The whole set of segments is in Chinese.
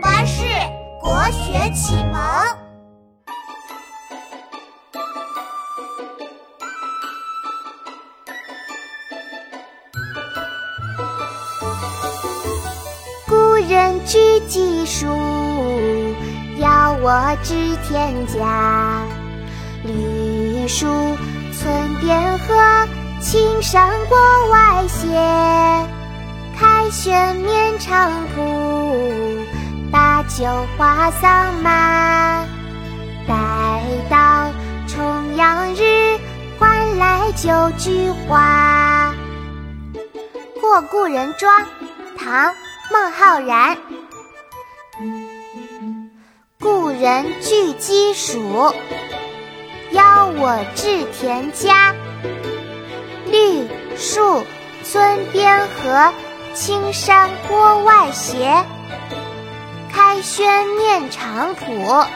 巴士国学启蒙。故人具鸡黍，邀我至田家。绿树村边合，青山郭外斜。开轩面场圃，把酒话桑麻。待到重阳日，还来就菊花。《过故人庄》唐·孟浩然。故人具鸡黍，邀我至田家。绿树村边合，青山郭外斜。开轩面场圃，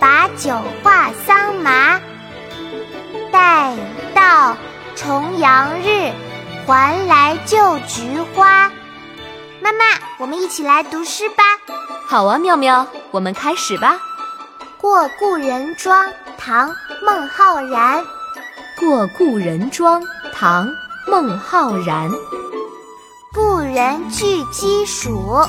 把酒话桑麻。待到重阳日，还来就菊花。妈妈，我们一起来读诗吧。好啊，妙妙，我们开始吧。《过故人庄》唐·孟浩然。《过故人庄》唐·孟浩然。故人具鸡黍，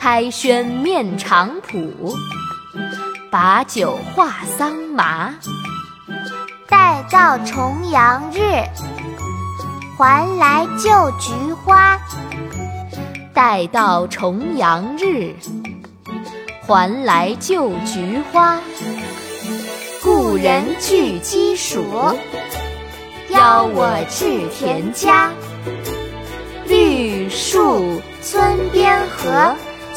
开轩面场圃，把酒话桑麻。待到重阳日，还来就菊花。待到重阳日，还来就菊花。故人具鸡黍，邀我至田家。绿树村边合，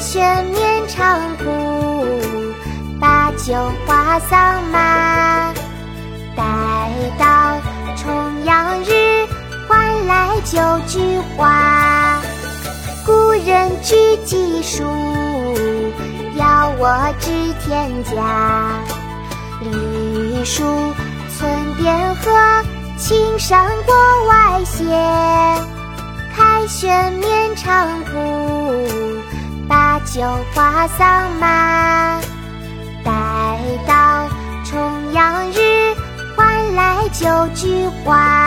开轩面场圃，把酒话桑麻。待到重阳日，还来就菊花。故人具鸡黍，邀我至田家。绿树村边合，青山郭外斜。酒花桑麻。待到重阳日，换来酒菊花。